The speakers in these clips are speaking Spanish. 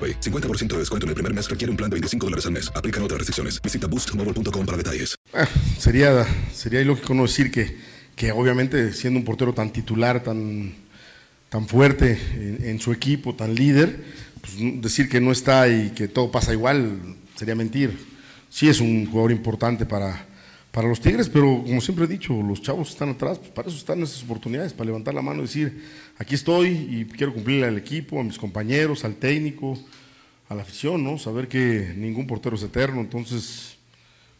AroPay. 50% de descuento en el primer mes requiere un plan de 25 dólares al mes. Aplican otras restricciones. Visita boostmobile.com para detalles. Ah, sería, sería ilógico no decir que, que obviamente siendo un portero tan titular, tan, tan fuerte en, su equipo, tan líder, pues, decir que no está y que todo pasa igual sería mentir. Sí es un jugador importante para, para los Tigres, pero como siempre he dicho, los chavos están atrás, pues para eso están esas oportunidades, para levantar la mano y decir, aquí estoy y quiero cumplirle al equipo, a mis compañeros, al técnico, a la afición, ¿no? Saber que ningún portero es eterno, entonces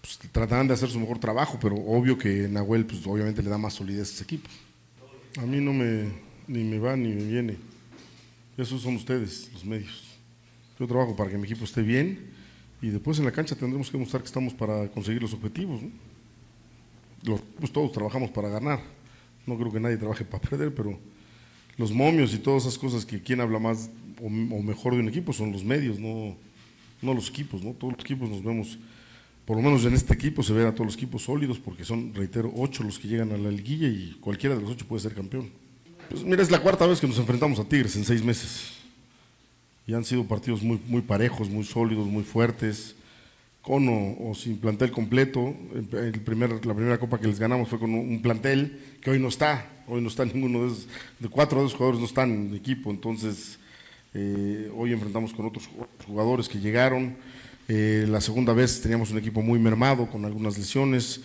pues, tratarán de hacer su mejor trabajo, pero obvio que Nahuel, pues obviamente le da más solidez a ese equipo. A mí no me, ni me va ni me viene. Esos son ustedes, los medios. Yo trabajo para que mi equipo esté bien y después en la cancha tendremos que mostrar que estamos para conseguir los objetivos, ¿no? Los, pues todos trabajamos para ganar. No creo que nadie trabaje para perder, pero los momios y todas esas cosas que quien habla más o, o mejor de un equipo son los medios, no, no los equipos, ¿no? Todos los equipos nos vemos, por lo menos en este equipo se ven a todos los equipos sólidos porque son, reitero, ocho los que llegan a la liguilla y cualquiera de los ocho puede ser campeón. Pues mira, es la cuarta vez que nos enfrentamos a Tigres en seis meses. Y han sido partidos muy, muy parejos, muy sólidos, muy fuertes, con o, sin plantel completo. El, primer, la primera copa que les ganamos fue con un, plantel que hoy no está. Hoy no está ninguno de esos, de cuatro de esos jugadores no están en equipo. Entonces, eh, hoy enfrentamos con otros jugadores que llegaron. Eh, la segunda vez teníamos un equipo muy mermado con algunas lesiones.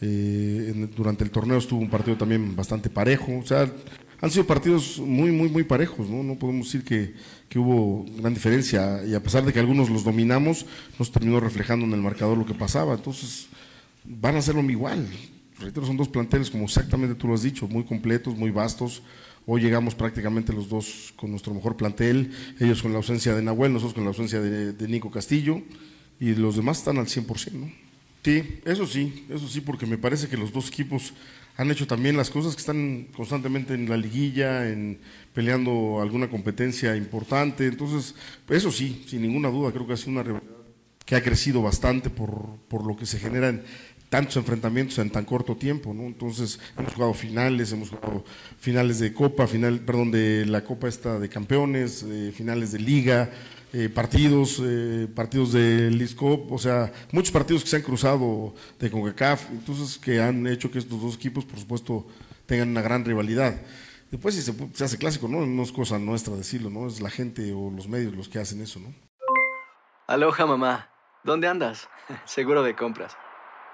Eh, durante el torneo estuvo un partido también bastante parejo. O sea, han sido partidos muy, muy, muy parejos. No, no podemos decir que, que hubo gran diferencia. Y a pesar de que algunos los dominamos, nos terminó reflejando en el marcador lo que pasaba. Entonces, van a hacerlo igual. Reitero, son dos planteles, como exactamente tú lo has dicho, muy completos, muy vastos. Hoy llegamos prácticamente los dos con nuestro mejor plantel, ellos con la ausencia de Nahuel, nosotros con la ausencia de, de Nico Castillo, y los demás están al 100%, ¿no? Sí, eso sí, eso sí, porque me parece que los dos equipos han hecho también las cosas que están constantemente en la liguilla, en peleando alguna competencia importante. Entonces, eso sí, sin ninguna duda, creo que ha sido una rivalidad que ha crecido bastante por, por lo que se generan tantos enfrentamientos en tan corto tiempo, ¿no? Entonces, hemos jugado finales, hemos jugado finales de Copa, final, perdón, de la Copa esta de Campeones, eh, finales de Liga, eh, partidos, eh, partidos de Liscop, o sea, muchos partidos que se han cruzado de CONCACAF, entonces que han hecho que estos dos equipos, por supuesto, tengan una gran rivalidad. Después si se, se hace clásico, ¿no? No es cosa nuestra decirlo, ¿no? Es la gente o los medios los que hacen eso, ¿no? Aloha mamá. ¿Dónde andas? Seguro de compras.